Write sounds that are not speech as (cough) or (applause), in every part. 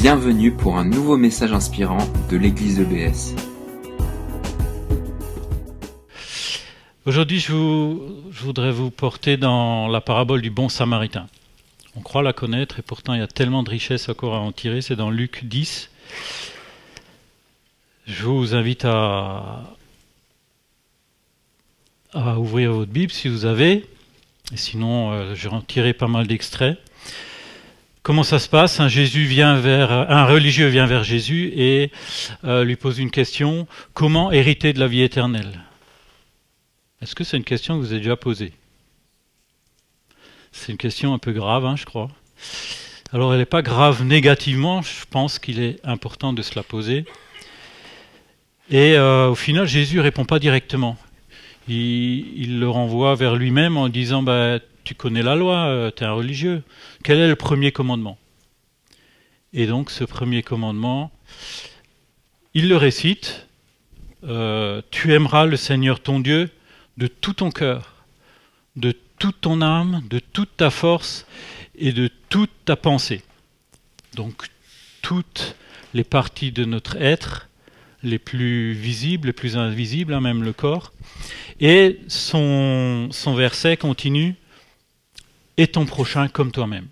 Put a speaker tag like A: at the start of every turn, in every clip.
A: Bienvenue pour un nouveau message inspirant de l'église EBS.
B: Aujourd'hui, je, voudrais vous porter dans la parabole du bon samaritain. On croit la connaître et pourtant il y a tellement de richesses encore à en tirer. C'est dans Luc 10. Je vous invite à, ouvrir votre Bible si vous avez. Sinon, euh, je vais en tirer pas mal d'extraits. Comment ça se passe? Vers, un religieux vient vers Jésus et euh, lui pose une question comment hériter de la vie éternelle? Est-ce que c'est une question que vous avez déjà posée? C'est une question un peu grave, hein, je crois. Alors, elle n'est pas grave négativement, je pense qu'il est important de se la poser. Et euh, au final, Jésus répond pas directement. Il, il le renvoie vers lui-même en disant bah, tu connais la loi, euh, tu es un religieux. Quel est le premier commandement? Et donc ce premier commandement, il le récite, euh, tu aimeras le Seigneur ton Dieu de tout ton cœur, de toute ton âme, de toute ta force et de toute ta pensée. Donc toutes les parties de notre être, les plus visibles, les plus invisibles, hein, même le corps. Et son, son verset continue et ton prochain comme toi-même.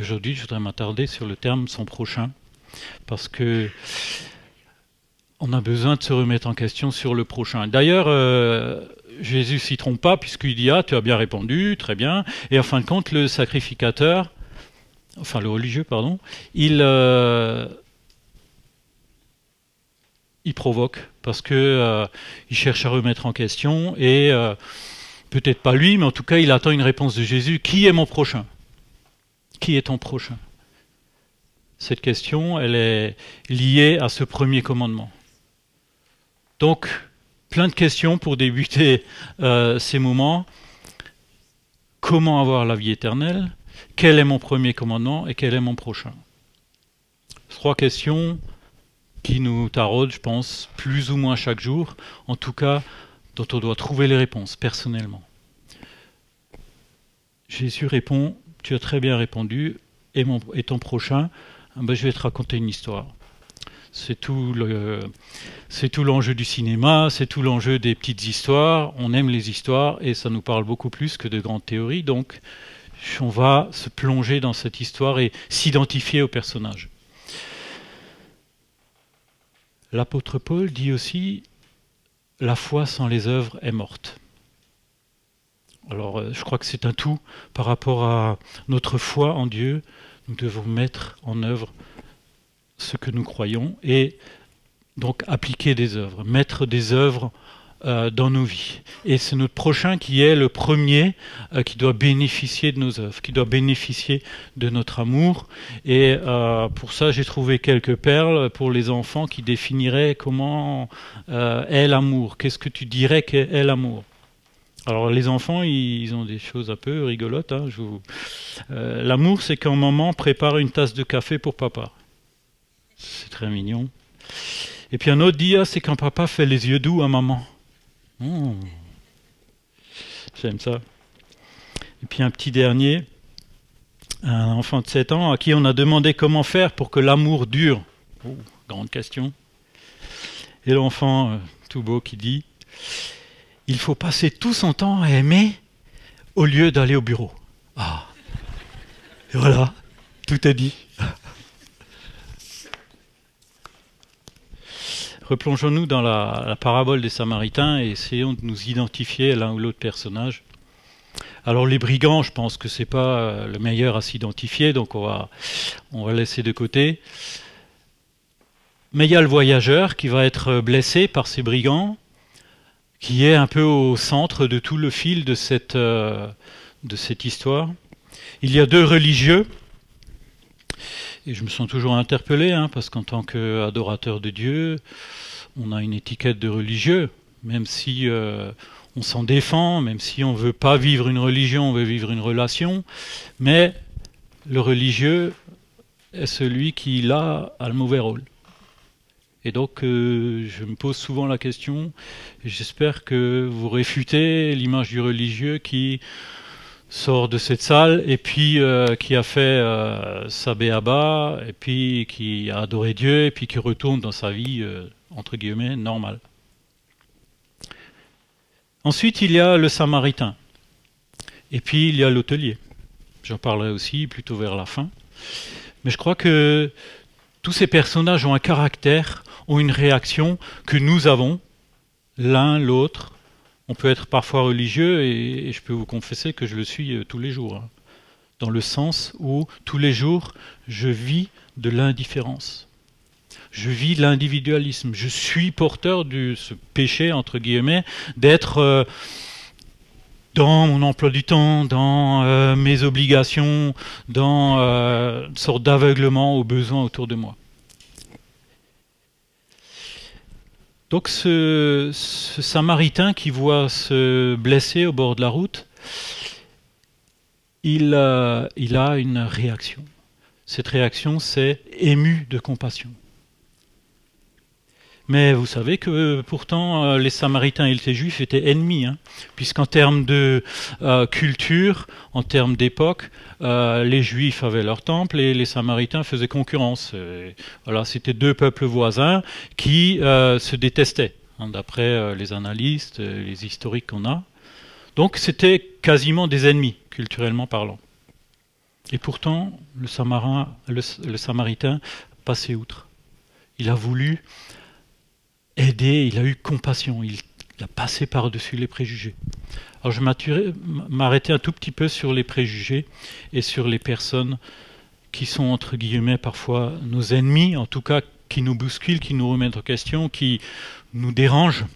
B: Aujourd'hui, je voudrais m'attarder sur le terme son prochain, parce que on a besoin de se remettre en question sur le prochain. D'ailleurs, euh, Jésus s'y trompe pas, puisqu'il dit Ah, tu as bien répondu, très bien. Et en fin de compte, le sacrificateur, enfin le religieux, pardon, il, euh, provoque, parce que euh, cherche à remettre en question et euh, peut-être pas lui, mais en tout cas, il attend une réponse de Jésus. Qui est mon prochain? Qui est ton prochain? Cette question, elle est liée à ce premier commandement. Donc, plein de questions pour débuter euh, ces moments. Comment avoir la vie éternelle? Quel est mon premier commandement et quel est mon prochain? Trois questions qui nous taraudent, je pense, plus ou moins chaque jour. En tout cas, dont on doit trouver les réponses personnellement. Jésus répond, tu as très bien répondu, et, mon, et ton prochain, ben, je vais te raconter une histoire. C'est tout, le, c'est tout l'enjeu du cinéma, c'est tout l'enjeu des petites histoires. On aime les histoires et ça nous parle beaucoup plus que de grandes théories. Donc, on va se plonger dans cette histoire et s'identifier au personnage. L'apôtre Paul dit aussi la foi sans les œuvres est morte. Alors euh, je crois que c'est un tout par rapport à notre foi en Dieu. Nous devons mettre en œuvre ce que nous croyons et donc appliquer des œuvres, mettre des œuvres euh, dans nos vies. Et c'est notre prochain qui est le premier euh, qui doit bénéficier de nos œuvres, qui doit bénéficier de notre amour. Et pour ça, j'ai trouvé quelques perles pour les enfants qui définiraient comment est l'amour. Qu'est-ce que tu dirais qu'est l'amour? Alors les enfants, ils ont des choses un peu rigolotes. Hein, vous... euh, L'amour, c'est qu'un maman prépare une tasse de café pour papa. C'est très mignon. Et puis un autre dit, ah, c'est quand papa fait les yeux doux à maman. Mmh. J'aime ça. Et puis un petit dernier, un enfant de 7 ans à qui on a demandé comment faire pour que l'amour dure. Oh, grande question. Et l'enfant euh, tout beau qui dit, il faut passer tout son temps à aimer au lieu d'aller au bureau. Ah. Et voilà, tout est dit. Replongeons-nous dans la, parabole des Samaritains et essayons de nous identifier à l'un ou l'autre personnage. Alors les brigands, je pense que c'est pas le meilleur à s'identifier, donc on va, on va laisser de côté. Mais il y a le voyageur qui va être blessé par ces brigands, qui est un peu au centre de tout le fil de cette, euh, de cette histoire. Il y a deux religieux, et je me sens toujours interpellé, hein, parce qu'en tant qu'adorateur de Dieu, on a une étiquette de religieux, même si euh, on s'en défend, même si on ne veut pas vivre une religion, on veut vivre une relation, mais le religieux est celui qui, là, a le mauvais rôle. Et donc, euh, je me pose souvent la question, j'espère que vous réfutez l'image du religieux qui sort de cette salle et puis euh, qui a fait euh, sa béaba et puis qui a adoré Dieu et puis qui retourne dans sa vie entre guillemets normale. Ensuite, il y a le samaritain. Et puis il y a l'hôtelier. J'en parlerai aussi plutôt vers la fin. Mais je crois que tous ces personnages ont un caractère, ont une réaction que nous avons, l'un, l'autre. On peut être parfois religieux et, je peux vous confesser que je le suis euh, tous les jours. Hein. dans le sens où tous les jours, je vis de l'indifférence. Je vis l'individualisme. Je suis porteur de ce péché, entre guillemets, d'être... Euh, dans mon emploi du temps, dans euh, mes obligations, dans une sorte d'aveuglement aux besoins autour de moi. Donc ce, Samaritain qui voit se blesser au bord de la route, il, a une réaction. Cette réaction, c'est ému de compassion. Mais vous savez que pourtant euh, les Samaritains et les Juifs étaient ennemis, hein, puisqu'en termes de euh, culture, en termes d'époque, euh, les Juifs avaient leur temple et les Samaritains faisaient concurrence. voilà, c'était deux peuples voisins qui se détestaient, hein, d'après les analystes, les historiques qu'on a. Donc c'était quasiment des ennemis, culturellement parlant. Et pourtant, le, Samaritain passait outre. Il a voulu aidé, il a eu compassion, il, a passé par-dessus les préjugés. Alors je m'arrêter un tout petit peu sur les préjugés et sur les personnes qui sont entre guillemets parfois nos ennemis, en tout cas qui nous bousculent, qui nous remettent en question, qui nous dérangent.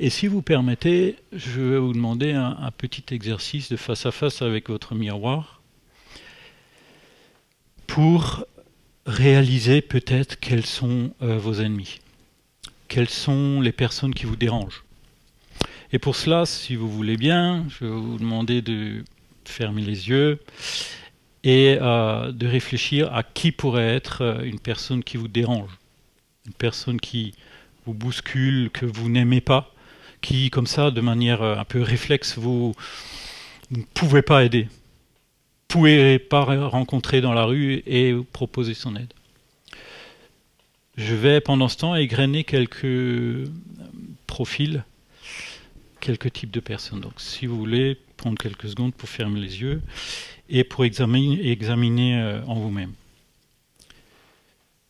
B: Et si vous permettez, je vais vous demander un, petit exercice de face à face avec votre miroir pour réaliser peut-être quels sont euh, vos ennemis quelles sont les personnes qui vous dérangent. Et pour cela, si vous voulez bien, je vais vous demander de fermer les yeux et euh, de réfléchir à qui pourrait être euh, une personne qui vous dérange, une personne qui vous bouscule, que vous n'aimez pas, qui, comme ça, de manière euh, un peu réflexe, vous, ne pouvez pas aider, ne pouvez pas rencontrer dans la rue et proposer son aide. Je vais pendant ce temps égrener quelques profils, quelques types de personnes. Donc si vous voulez prendre quelques secondes pour fermer les yeux et pour examiner, euh, en vous-même.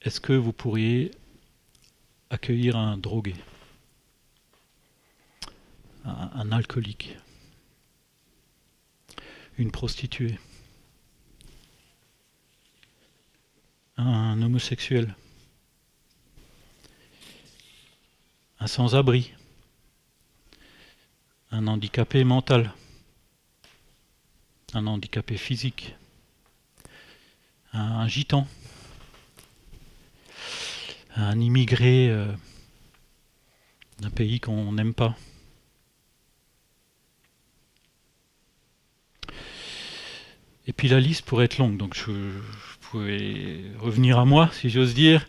B: Est-ce que vous pourriez accueillir un drogué, un alcoolique, une prostituée, un homosexuel? Un sans-abri, un handicapé mental, un handicapé physique, un, gitan, un immigré euh, d'un pays qu'on n'aime pas. Et puis la liste pourrait être longue, donc je, je pouvais revenir à moi, si j'ose dire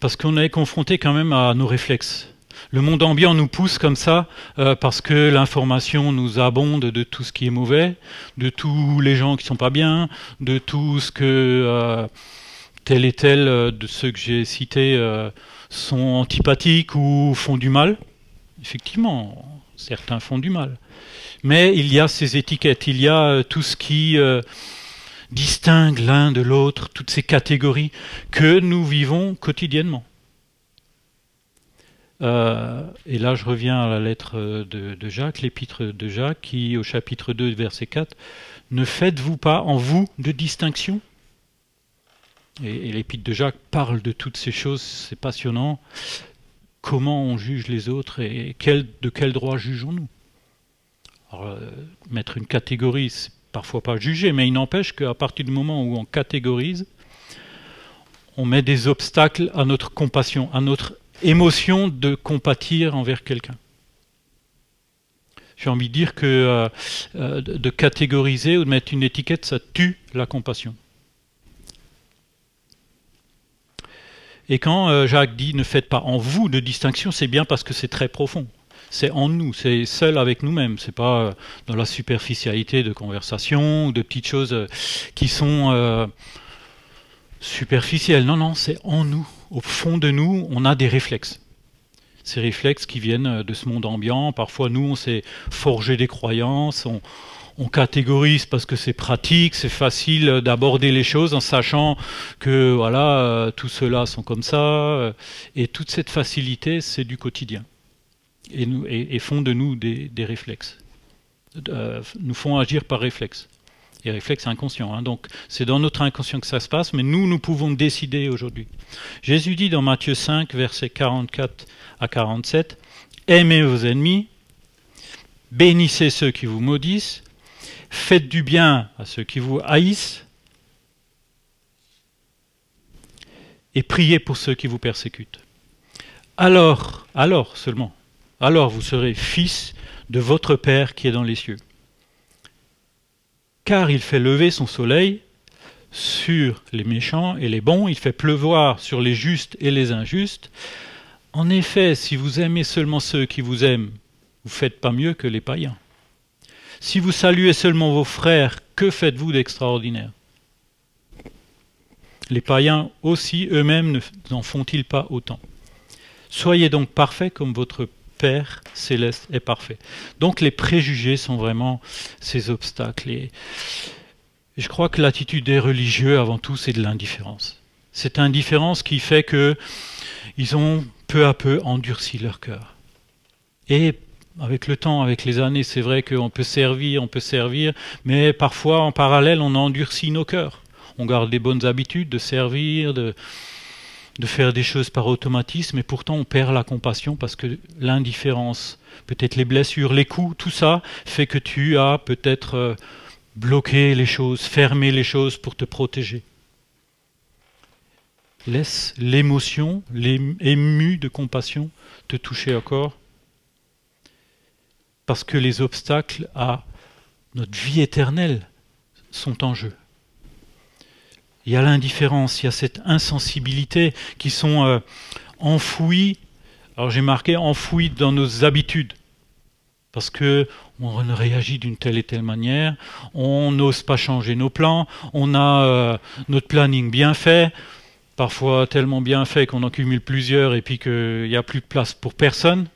B: parce qu'on est confronté quand même à nos réflexes. Le monde ambiant nous pousse comme ça euh, parce que l'information nous abonde de tout ce qui est mauvais, de tous les gens qui sont pas bien, de tout ce que euh, tel et tel euh, de ceux que j'ai cités sont antipathiques ou font du mal. Effectivement, certains font du mal. Mais il y a ces étiquettes, il y a tout ce qui distingue l'un de l'autre, toutes ces catégories que nous vivons quotidiennement. Euh, et là, je reviens à la lettre de, Jacques, l'épître de Jacques, qui, au chapitre 2, verset 4, Ne faites-vous pas en vous de distinction? Et, l'épître de Jacques parle de toutes ces choses, c'est passionnant. Comment on juge les autres et de quel droit jugeons-nous? Euh, Mettre une catégorie, c'est parfois pas jugé, mais il n'empêche qu'à partir du moment où on catégorise, on met des obstacles à notre compassion, à notre émotion de compatir envers quelqu'un. J'ai envie de dire que euh, euh, de catégoriser ou de mettre une étiquette, ça tue la compassion. Et quand euh, Jacques dit ne faites pas en vous de distinction, c'est bien parce que c'est très profond. C'est en nous, c'est seul avec nous-mêmes. C'est pas euh, dans la superficialité de conversation ou de petites choses euh, qui sont euh, superficielles. Non, non, c'est en nous. Au fond de nous, on a des réflexes. Ces réflexes qui viennent de ce monde ambiant. Parfois, nous, on s'est forgé des croyances. On, on catégorise parce que c'est pratique, c'est facile d'aborder les choses en sachant que voilà, tous ceux-là sont comme ça. et toute cette facilité, c'est du quotidien. Et, font de nous des, des réflexes. Euh, nous font agir par réflexe. Et réflexe inconscient. hein. Donc c'est dans notre inconscient que ça se passe, mais nous, nous pouvons décider aujourd'hui. Jésus dit dans Matthieu 5, versets 44 à 47, Aimez vos ennemis, bénissez ceux qui vous maudissent, faites du bien à ceux qui vous haïssent, et priez pour ceux qui vous persécutent. Alors, alors seulement, alors vous serez fils de votre Père qui est dans les cieux. Car il fait lever son soleil sur les méchants et les bons, il fait pleuvoir sur les justes et les injustes. En effet, si vous aimez seulement ceux qui vous aiment, vous faites pas mieux que les païens. Si vous saluez seulement vos frères, que faites-vous d'extraordinaire? Les païens aussi eux-mêmes n'en font-ils pas autant Soyez donc parfaits comme votre Père céleste est parfait. Donc les préjugés sont vraiment ces obstacles. Et je crois que l'attitude des religieux, avant tout, c'est de l'indifférence. Cette indifférence qui fait que ils ont peu à peu endurci leur cœur. Et avec le temps, avec les années, c'est vrai qu'on peut servir, on peut servir, mais parfois en parallèle, on endurcit nos cœurs. On garde des bonnes habitudes de servir, de, de faire des choses par automatisme, et pourtant on perd la compassion parce que l'indifférence, peut-être les blessures, les coups, tout ça fait que tu as peut-être euh, bloqué les choses, fermé les choses pour te protéger. Laisse l'émotion, l'ému de compassion te toucher encore parce que les obstacles à notre vie éternelle sont en jeu. Il y a l'indifférence, il y a cette insensibilité qui sont euh, enfouies. Alors j'ai marqué enfouies dans nos habitudes, parce que on réagit d'une telle et telle manière, on n'ose pas changer nos plans, on a euh, notre planning bien fait, parfois tellement bien fait qu'on en cumule plusieurs et puis qu'il n'y a plus de place pour personne.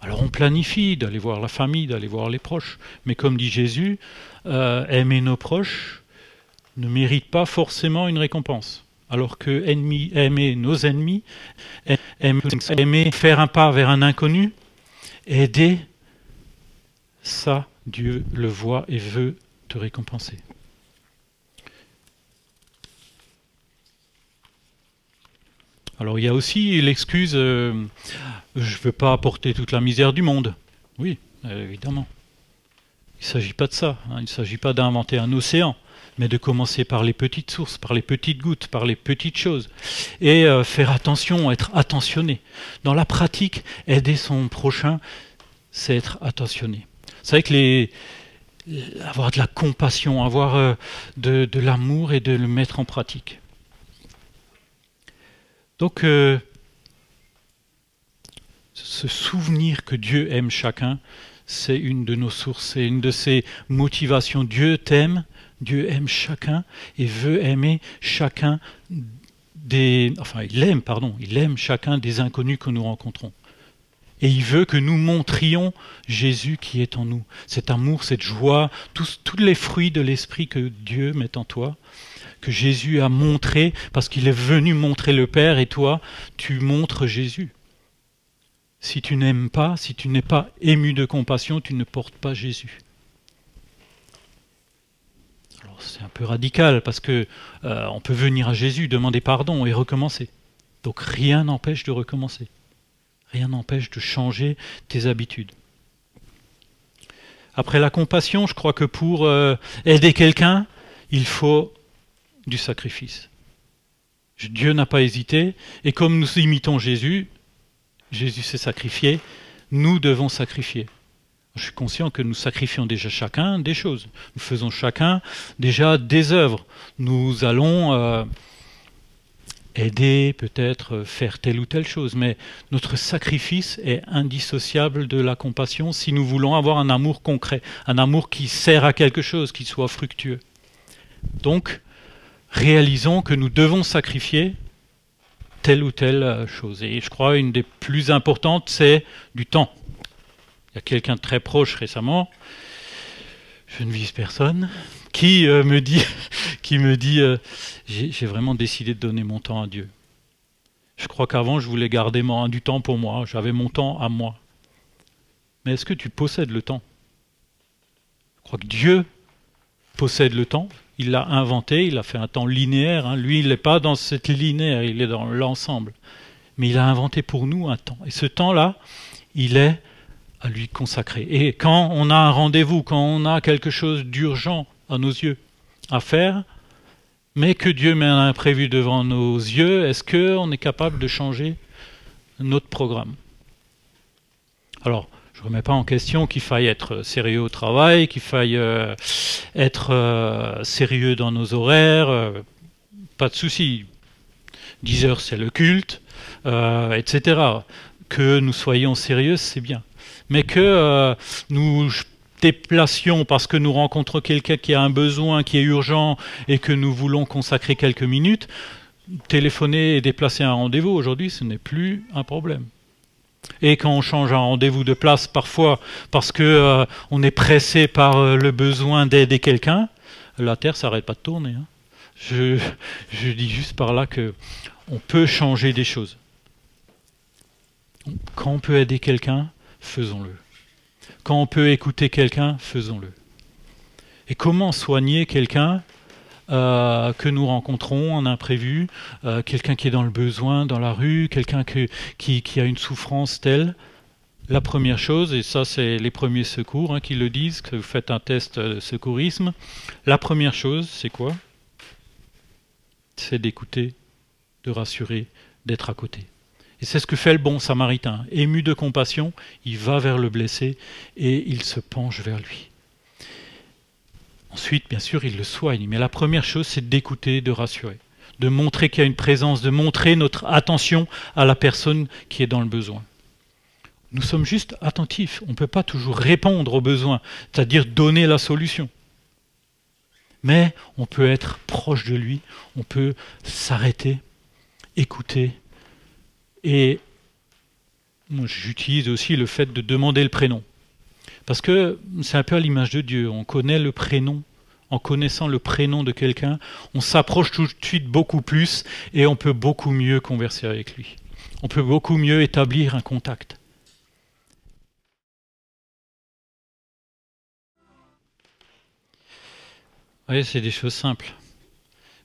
B: Alors on planifie d'aller voir la famille, d'aller voir les proches. Mais comme dit Jésus, euh, aimer nos proches ne mérite pas forcément une récompense. Alors que ennemi, aimer nos ennemis, aimer, aimer faire un pas vers un inconnu, aider, ça, Dieu le voit et veut te récompenser. Alors il y a aussi l'excuse euh, je ne veux pas apporter toute la misère du monde. Oui, euh, évidemment. Il ne s'agit pas de ça. Hein. Il ne s'agit pas d'inventer un océan, mais de commencer par les petites sources, par les petites gouttes, par les petites choses. Et euh, faire attention, être attentionné. Dans la pratique, aider son prochain, c'est être attentionné. C'est vrai que les, avoir de la compassion, avoir euh, de, l'amour et de le mettre en pratique. Donc, euh, se souvenir que Dieu aime chacun, c'est une de nos sources, c'est une de ses motivations. Dieu t'aime, Dieu aime chacun et veut aimer chacun des. Enfin, il aime, pardon, il aime chacun des inconnus que nous rencontrons. Et il veut que nous montrions Jésus qui est en nous. Cet amour, cette joie, tous, tous les fruits de l'esprit que Dieu met en toi, que Jésus a montré, parce qu'il est venu montrer le Père, et toi, tu montres Jésus. Si tu n'aimes pas, si tu n'es pas ému de compassion, tu ne portes pas Jésus. C'est un peu radical parce que euh, on peut venir à Jésus, demander pardon et recommencer. Donc rien n'empêche de recommencer. Rien n'empêche de changer tes habitudes. Après la compassion, je crois que pour euh, aider quelqu'un, il faut du sacrifice. Dieu n'a pas hésité, et comme nous imitons Jésus, Jésus s'est sacrifié, nous devons sacrifier. Je suis conscient que nous sacrifions déjà chacun des choses. Nous faisons chacun déjà des œuvres. Nous allons euh, aider, peut-être faire telle ou telle chose, mais notre sacrifice est indissociable de la compassion si nous voulons avoir un amour concret, un amour qui sert à quelque chose, qui soit fructueux. Donc, réalisons que nous devons sacrifier telle ou telle chose. Et je crois une des plus importantes, c'est du temps. A quelqu'un de très proche récemment, je ne vise personne, qui euh, me dit, (laughs) euh, j'ai vraiment décidé de donner mon temps à Dieu. Je crois qu'avant, je voulais garder du temps pour moi, j'avais mon temps à moi. Mais est-ce que tu possèdes le temps? Je crois que Dieu possède le temps, il l'a inventé, il a fait un temps linéaire. Hein. Lui, il n'est pas dans cette linéaire, il est dans l'ensemble. Mais il a inventé pour nous un temps. Et ce temps-là, il est lui consacrer. Et quand on a un rendez-vous, quand on a quelque chose d'urgent à nos yeux à faire, mais que Dieu met un imprévu devant nos yeux, est-ce qu'on est capable de changer notre programme? Alors, je ne remets pas en question qu'il faille être sérieux au travail, qu'il faille euh, être euh, sérieux dans nos horaires, euh, pas de souci. 10 heures, c'est le culte, etc. Que nous soyons sérieux, c'est bien. Mais que nous déplacions parce que nous rencontrons quelqu'un qui a un besoin qui est urgent et que nous voulons consacrer quelques minutes, téléphoner et déplacer un rendez-vous aujourd'hui, ce n'est plus un problème. Et quand on change un rendez-vous de place, parfois parce que euh, on est pressé par euh, le besoin d'aider quelqu'un, la Terre s'arrête pas de tourner. Hein. Je, je, dis juste par là que on peut changer des choses. Quand on peut aider quelqu'un, faisons-le. Quand on peut écouter quelqu'un, faisons-le. Et comment soigner quelqu'un euh, que nous rencontrons en imprévu, euh, quelqu'un qui est dans le besoin dans la rue, quelqu'un qui, a une souffrance telle? La première chose, et ça c'est les premiers secours hein, qui le disent, que vous faites un test de secourisme, la première chose c'est quoi? C'est d'écouter, de rassurer, d'être à côté. Et c'est ce que fait le bon samaritain. Ému de compassion, il va vers le blessé et il se penche vers lui. Ensuite, bien sûr, il le soigne. Mais la première chose, c'est d'écouter, de rassurer, de montrer qu'il y a une présence, de montrer notre attention à la personne qui est dans le besoin. Nous sommes juste attentifs. On ne peut pas toujours répondre aux besoins, c'est-à-dire donner la solution. Mais on peut être proche de lui, on peut s'arrêter, écouter. Et j'utilise aussi le fait de demander le prénom. Parce que c'est un peu à l'image de Dieu. On connaît le prénom. En connaissant le prénom de quelqu'un, on s'approche tout de suite beaucoup plus et on peut beaucoup mieux converser avec lui. On peut beaucoup mieux établir un contact. Oui, c'est des choses simples.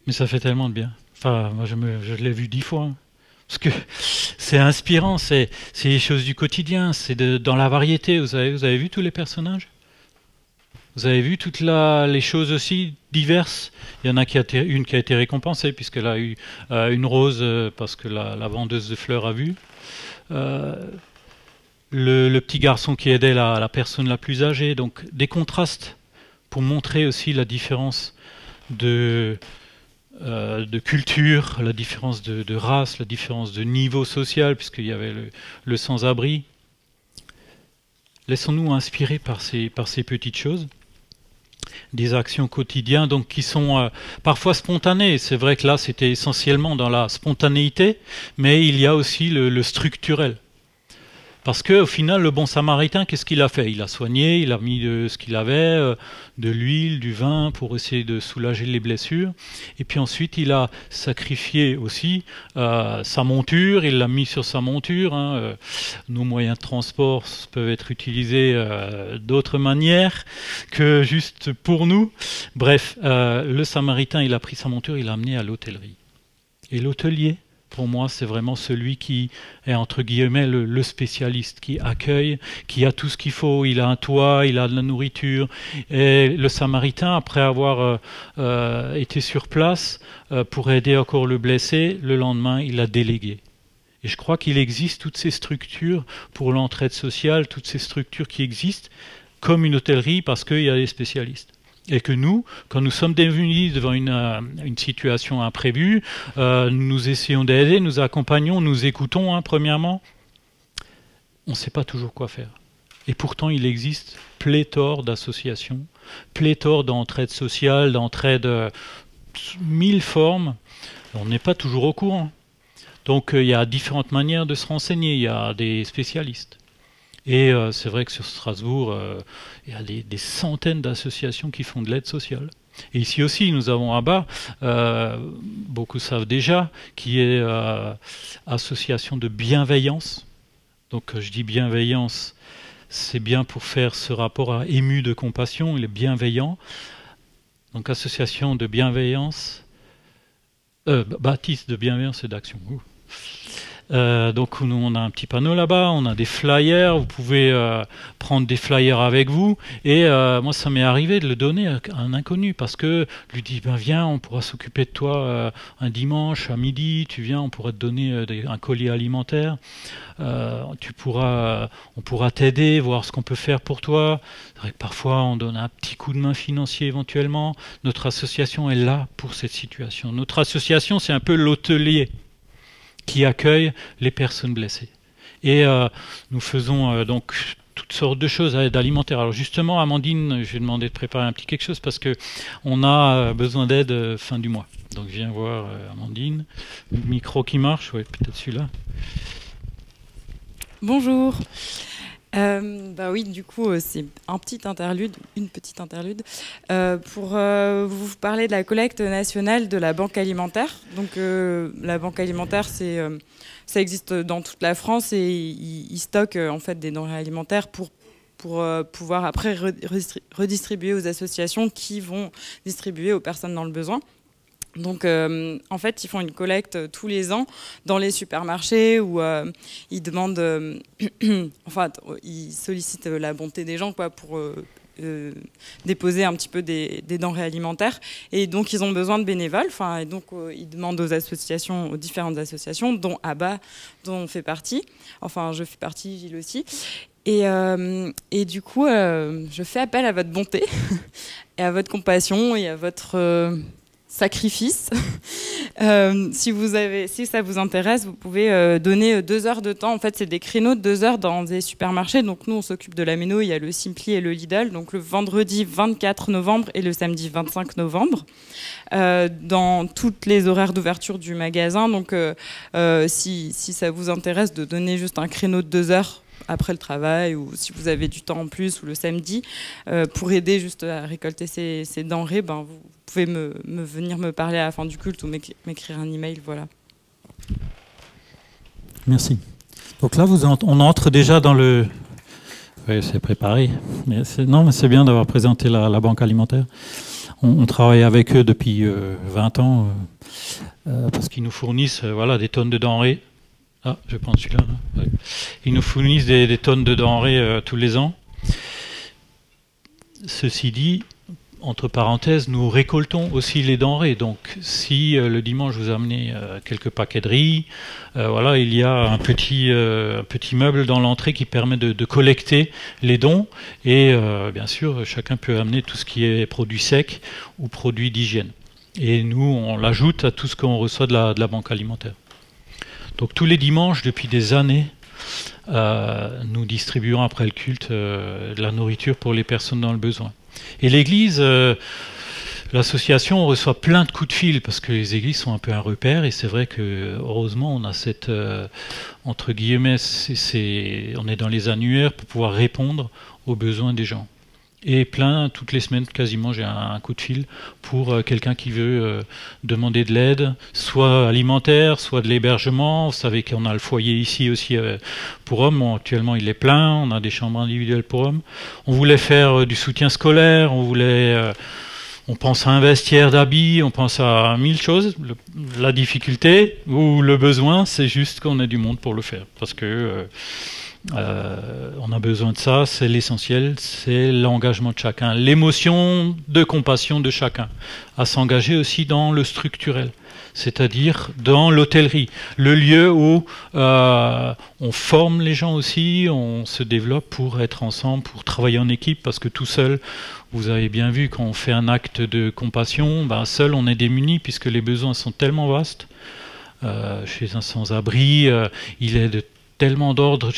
B: Mais ça fait tellement de bien. Enfin, moi, je, l'ai vu dix fois. Parce que c'est inspirant, c'est les choses du quotidien, c'est dans la variété. Vous avez, vu tous les personnages? Vous avez vu toutes les choses aussi diverses? Il y en a une qui a été récompensée puisqu'elle a eu une rose euh, parce que la, vendeuse de fleurs a vu. Euh, le, petit garçon qui aidait la personne la plus âgée. Donc des contrastes pour montrer aussi la différence de, euh, de culture, la différence de, race, la différence de niveau social, puisqu'il y avait le, sans-abri. Laissons-nous inspirer par ces, petites choses des actions quotidiennes donc qui sont euh, parfois spontanées. C'est vrai que là c'était essentiellement dans la spontanéité, mais il y a aussi le structurel. Parce qu'au final, le bon samaritain, qu'est-ce qu'il a fait? Il a soigné, il a mis de ce qu'il avait, euh, de l'huile, du vin, pour essayer de soulager les blessures. Et puis ensuite, il a sacrifié aussi euh, sa monture, il l'a mis sur sa monture. Hein, euh, nos moyens de transport peuvent être utilisés d'autres manières que juste pour nous. Bref, le samaritain, il a pris sa monture, il l'a amené à l'hôtellerie. Et l'hôtelier, pour moi, c'est vraiment celui qui est entre guillemets le, spécialiste, qui accueille, qui a tout ce qu'il faut. Il a un toit, il a de la nourriture. Et le Samaritain, après avoir euh, euh, été sur place euh, pour aider encore le blessé, le lendemain, il a délégué. Et je crois qu'il existe toutes ces structures pour l'entraide sociale, toutes ces structures qui existent comme une hôtellerie parce qu'il y a des spécialistes. Et que nous, quand nous sommes devenus devant une, euh, une situation imprévue, euh, nous essayons d'aider, nous accompagnons, nous écoutons, hein, premièrement. On ne sait pas toujours quoi faire. Et pourtant, il existe pléthore d'associations, pléthore d'entraide sociale, d'entraide euh, mille formes. On n'est pas toujours au courant. Donc il y a différentes manières de se renseigner, il y a des spécialistes. Et euh, c'est vrai que sur Strasbourg, euh, il y a des, centaines d'associations qui font de l'aide sociale. Et ici aussi, nous avons un bar, euh, beaucoup savent déjà, qui est association de bienveillance. Donc je dis bienveillance, c'est bien pour faire ce rapport à ému de compassion, il est bienveillant. Donc association de bienveillance, baptiste de bienveillance et d'action. Euh, donc nous, on a un petit panneau là-bas, on a des flyers, vous pouvez euh, prendre des flyers avec vous. Et euh, moi, ça m'est arrivé de le donner à un inconnu parce que lui dit, ben viens, on pourra s'occuper de toi un dimanche à midi, tu viens, on pourra te donner un collier alimentaire. tu pourras, on pourra t'aider, voir ce qu'on peut faire pour toi. Vrai que parfois, on donne un petit coup de main financier éventuellement. Notre association est là pour cette situation. Notre association, c'est un peu l'hôtelier qui accueille les personnes blessées. Et euh, nous faisons euh, donc toutes sortes de choses à aide alimentaire. Alors justement, Amandine, j'ai demandé de préparer un petit quelque chose parce que on a euh, besoin d'aide fin du mois. Donc je viens voir Amandine. micro qui marche, oui, peut-être celui-là.
C: Bonjour. Euh, bah oui, du coup, euh, c'est un petit interlude, une petite interlude, euh, pour vous parler de la collecte nationale de la banque alimentaire. Donc, la banque alimentaire, c'est, ça existe dans toute la France et ils, stockent en fait des denrées alimentaires pour pour pouvoir après redistribuer aux associations qui vont distribuer aux personnes dans le besoin. Donc, euh, en fait, ils font une collecte euh, tous les ans dans les supermarchés où euh, ils demandent, (clears throat) enfin, ils sollicitent la bonté des gens, quoi, pour déposer un petit peu des, denrées alimentaires. Et donc, ils ont besoin de bénévoles. Enfin, et donc, ils demandent aux associations, aux différentes associations, dont ABBA, dont on fait partie. Enfin, je fais partie, Gilles aussi. Et, et du coup, je fais appel à votre bonté (laughs) et à votre compassion et à votre sacrifice. (laughs) Euh, si, vous avez, si ça vous intéresse, vous pouvez euh, donner euh, deux heures de temps. En fait, c'est des créneaux de deux heures dans des supermarchés. Donc nous, on s'occupe de la méno. Il y a le Simpli et le Lidl. Donc le vendredi 24 novembre et le samedi 25 novembre. dans toutes les horaires d'ouverture du magasin. Donc si, si ça vous intéresse de donner juste un créneau de deux heures après le travail ou si vous avez du temps en plus ou le samedi pour aider juste à récolter ces, denrées, ben vous pouvez me, venir me parler à la fin du culte ou m'écrire un email, voilà.
B: Merci. Donc là, on entre déjà dans le. Oui, c'est préparé. Non, mais c'est bien d'avoir présenté la, banque alimentaire. On, travaille avec eux depuis 20 euh, ans euh, euh, parce qu'ils nous fournissent voilà, des tonnes de denrées. Ah, je prends celui-là. Ils nous fournissent des, tonnes de denrées tous les ans. Ceci dit, entre parenthèses, nous récoltons aussi les denrées. Donc, si euh, le dimanche vous amenez euh, quelques paquets de riz, euh, voilà, il y a un petit, meuble dans l'entrée qui permet de, collecter les dons. Et bien sûr, chacun peut amener tout ce qui est produit sec ou produit d'hygiène. Et nous, on l'ajoute à tout ce qu'on reçoit de la, banque alimentaire. Donc, tous les dimanches, depuis des années, nous distribuons après le culte de la nourriture pour les personnes dans le besoin. Et l'Église, euh, l'association reçoit plein de coups de fil parce que les églises sont un peu un repère et c'est vrai que heureusement on a cette euh, entre guillemets, on est dans les annuaires pour pouvoir répondre aux besoins des gens. Et plein, toutes les semaines, quasiment, j'ai un, coup de fil pour euh, quelqu'un qui veut euh, demander de l'aide, soit alimentaire, soit de l'hébergement. Vous savez qu'on a le foyer ici aussi euh, pour hommes. actuellement, il est plein. On a des chambres individuelles pour hommes. On voulait faire du soutien scolaire. On voulait, on pense à un vestiaire d'habits. On pense à mille choses. la difficulté ou le besoin, c'est juste qu'on ait du monde pour le faire, parce que Euh, on a besoin de ça, c'est l'essentiel, c'est l'engagement de chacun, l'émotion de compassion de chacun, à s'engager aussi dans le structurel, c'est-à-dire dans l'hôtellerie, le lieu où euh, on forme les gens aussi, on se développe pour être ensemble, pour travailler en équipe, parce que tout seul, vous avez bien vu, quand on fait un acte de compassion, ben seul on est démuni puisque les besoins sont tellement vastes. Euh, chez un sans-abri, il est de tellement d'ordre.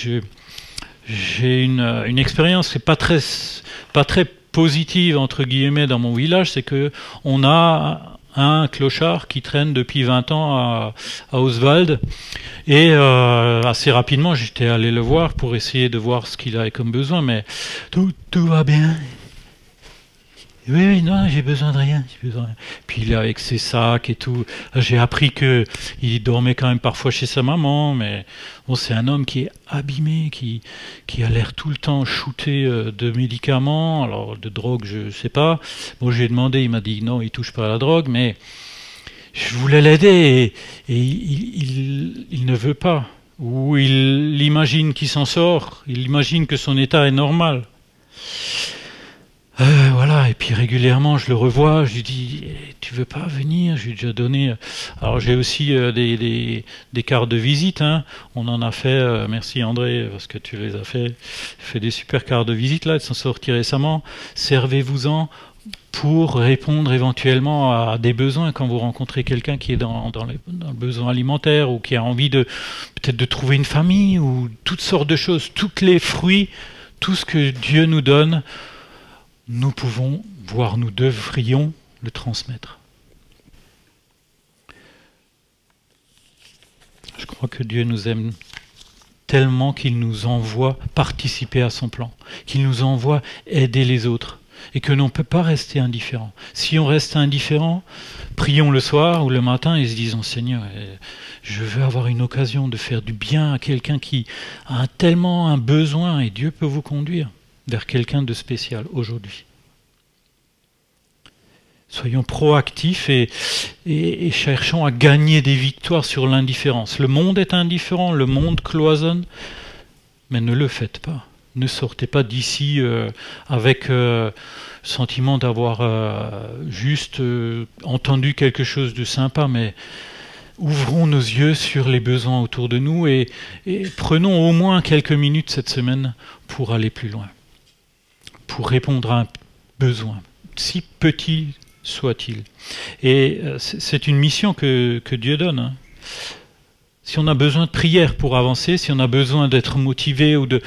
B: J'ai une, une expérience qui n'est pas très, positive, entre guillemets, dans mon village, c'est que on a un clochard qui traîne depuis 20 ans à, Oswald. Et euh, assez rapidement, j'étais allé le voir pour essayer de voir ce qu'il avait comme besoin, mais tout va bien, oui, oui, non, j'ai besoin de rien, besoin Puis il est avec ses sacs et tout. J'ai appris que il dormait quand même parfois chez sa maman, mais bon, c'est un homme qui est abîmé, qui, qui a l'air tout le temps shooté euh, de médicaments, alors de drogue, je sais pas. Bon, j'ai demandé, il m'a dit non, il touche pas à la drogue, mais je voulais l'aider et, il, il ne veut pas. Ou il imagine qu'il s'en sort, il imagine que son état est normal. Euh, voilà, et puis régulièrement je le revois, je lui dis eh, tu veux pas venir, je lui ai déjà donné. Alors j'ai aussi euh, des, des, cartes de visite, hein. on en a fait, euh, merci André parce que tu les as fait, fait des super cartes de visite là, elles sont sorties récemment. Servez-vous-en pour répondre éventuellement à des besoins quand vous rencontrez quelqu'un qui est dans, dans, le besoin alimentaire ou qui a envie de peut-être de trouver une famille ou toutes sortes de choses, tous les fruits, tout ce que Dieu nous donne nous pouvons, voire nous devrions le transmettre. Je crois que Dieu nous aime tellement qu'il nous envoie participer à son plan, qu'il nous envoie aider les autres, et que l'on ne peut pas rester indifférent. Si on reste indifférent, prions le soir ou le matin et se disons Seigneur, je veux avoir une occasion de faire du bien à quelqu'un qui a tellement un besoin, et Dieu peut vous conduire vers quelqu'un de spécial aujourd'hui. Soyons proactifs et, cherchons à gagner des victoires sur l'indifférence. Le monde est indifférent, le monde cloisonne, mais ne le faites pas. Ne sortez pas d'ici euh, avec euh, sentiment d'avoir euh, juste euh, entendu quelque chose de sympa, mais ouvrons nos yeux sur les besoins autour de nous et prenons au moins quelques minutes cette semaine pour aller plus loin pour répondre à un besoin, si petit soit-il. Et euh, c'est une mission que, Dieu donne. Hein. Si on a besoin de prière pour avancer, si on a besoin d'être motivé ou de,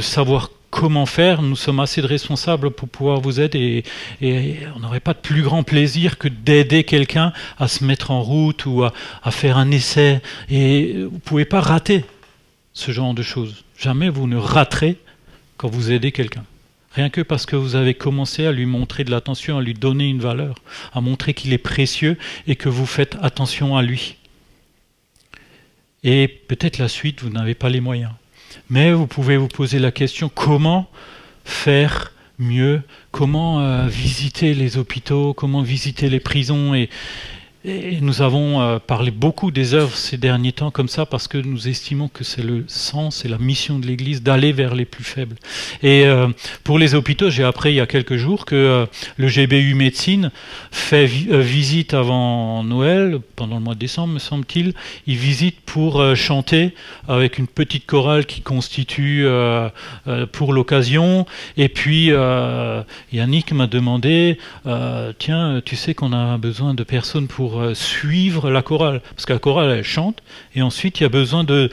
B: savoir comment faire, nous sommes assez de responsables pour pouvoir vous aider. Et, on n'aurait pas de plus grand plaisir que d'aider quelqu'un à se mettre en route ou à faire un essai. Et vous ne pouvez pas rater ce genre de choses. Jamais vous ne raterez quand vous aidez quelqu'un. Rien que parce que vous avez commencé à lui montrer de l'attention, à lui donner une valeur, à montrer qu'il est précieux et que vous faites attention à lui. Et peut-être la suite, vous n'avez pas les moyens. Mais vous pouvez vous poser la question, comment faire mieux? Comment euh, visiter les hôpitaux? Comment visiter les prisons? Et, et nous avons euh, parlé beaucoup des œuvres ces derniers temps comme ça parce que nous estimons que c'est le sens et la mission de l'Église d'aller vers les plus faibles. Et euh, pour les hôpitaux, j'ai appris il y a quelques jours que euh, le GBU Médecine fait vi visite avant Noël, pendant le mois de décembre me semble-t-il, il visite pour chanter avec une petite chorale qui constitue pour l'occasion. Et puis Yannick m'a demandé, tiens, tu sais qu'on a besoin de personnes pour euh, suivre la chorale. Parce que la chorale, elle chante, et ensuite, il y a besoin de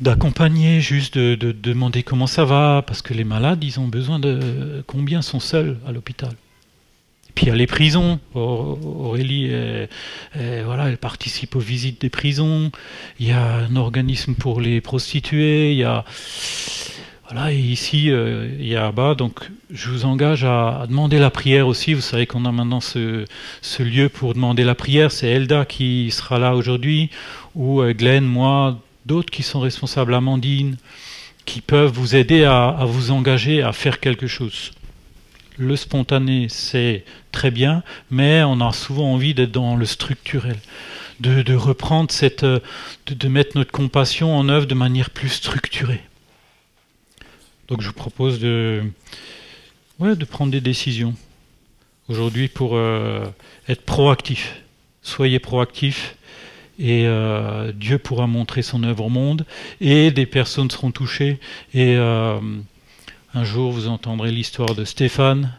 B: d'accompagner, juste de, de, demander comment ça va, parce que les malades, ils ont besoin de... Combien sont seuls à l'hôpital puis il y a les prisons. Aurélie, est, voilà, elle participe aux visites des prisons. Il y a un organisme pour les prostituées. Il y a voilà, et ici, euh, il y a Abba, donc je vous engage à, demander la prière aussi. Vous savez qu'on a maintenant ce, lieu pour demander la prière. C'est Elda qui sera là aujourd'hui, ou euh, Glenn, moi, d'autres qui sont responsables, Amandine, qui peuvent vous aider à, vous engager à faire quelque chose. Le spontané, c'est très bien, mais on a souvent envie d'être dans le structurel. De, reprendre cette. De, de mettre notre compassion en œuvre de manière plus structurée Donc je vous propose de, prendre des décisions aujourd'hui pour euh, être proactif. Soyez proactif et euh, Dieu pourra montrer son œuvre au monde et des personnes seront touchées et euh, un jour vous entendrez l'histoire de Stéphane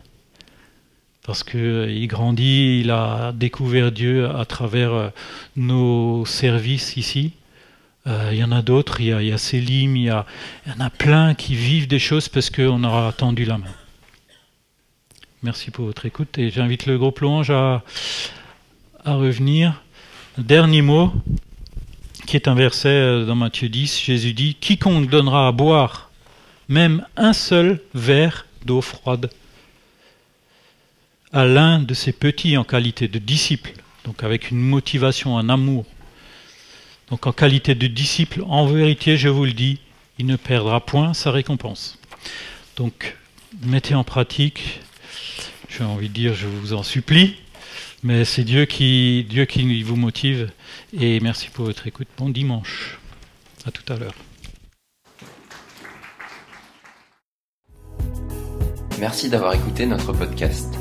B: parce qu'il grandit, il a découvert Dieu à travers nos services ici. Il y en a d'autres, il, y a Célim, il y, y en a plein qui vivent des choses parce qu'on aura tendu la main. Merci pour votre écoute et j'invite le groupe Louange à, à revenir. Dernier mot, qui est un verset euh, dans Matthieu 10, Jésus dit, Quiconque donnera à boire même un seul verre d'eau froide à l'un de ses petits en qualité de disciple, donc avec une motivation, un amour, donc en qualité de disciple, en vérité, je vous le dis, il ne perdra point sa récompense. Donc, mettez en pratique, j'ai envie de dire, je vous en supplie, mais c'est Dieu qui, Dieu qui vous motive. Et merci pour votre écoute. Bon dimanche. À tout à l'heure.
A: Merci d'avoir écouté notre podcast.